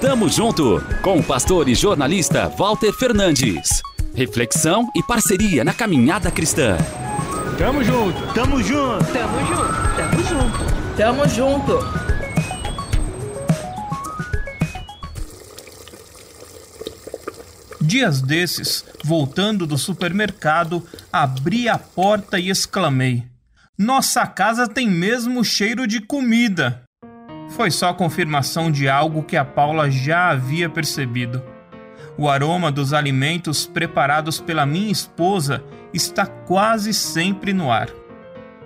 Tamo junto com o pastor e jornalista Walter Fernandes. Reflexão e parceria na caminhada cristã. Tamo junto, tamo junto, tamo junto, tamo junto, tamo junto. Dias desses, voltando do supermercado, abri a porta e exclamei: Nossa casa tem mesmo cheiro de comida! Foi só confirmação de algo que a Paula já havia percebido. O aroma dos alimentos preparados pela minha esposa está quase sempre no ar.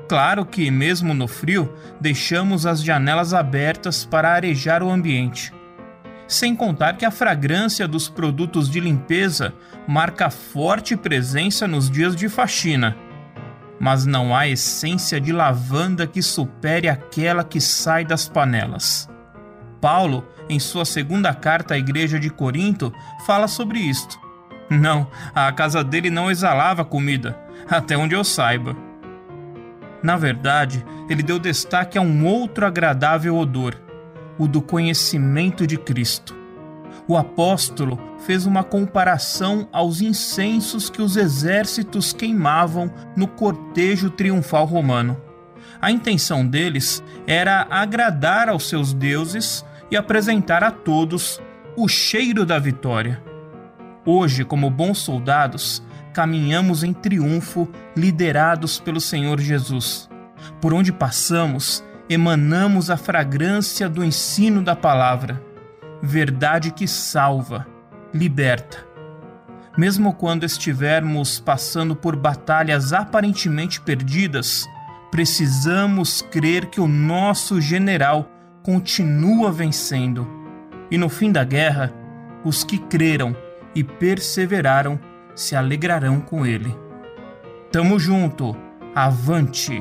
Claro que, mesmo no frio, deixamos as janelas abertas para arejar o ambiente. Sem contar que a fragrância dos produtos de limpeza marca forte presença nos dias de faxina mas não há essência de lavanda que supere aquela que sai das panelas. Paulo, em sua segunda carta à igreja de Corinto, fala sobre isto. Não, a casa dele não exalava comida, até onde eu saiba. Na verdade, ele deu destaque a um outro agradável odor, o do conhecimento de Cristo o apóstolo fez uma comparação aos incensos que os exércitos queimavam no cortejo triunfal romano. A intenção deles era agradar aos seus deuses e apresentar a todos o cheiro da vitória. Hoje, como bons soldados, caminhamos em triunfo, liderados pelo Senhor Jesus. Por onde passamos, emanamos a fragrância do ensino da palavra verdade que salva, liberta. Mesmo quando estivermos passando por batalhas aparentemente perdidas, precisamos crer que o nosso general continua vencendo. E no fim da guerra, os que creram e perseveraram se alegrarão com ele. Tamo junto, avante!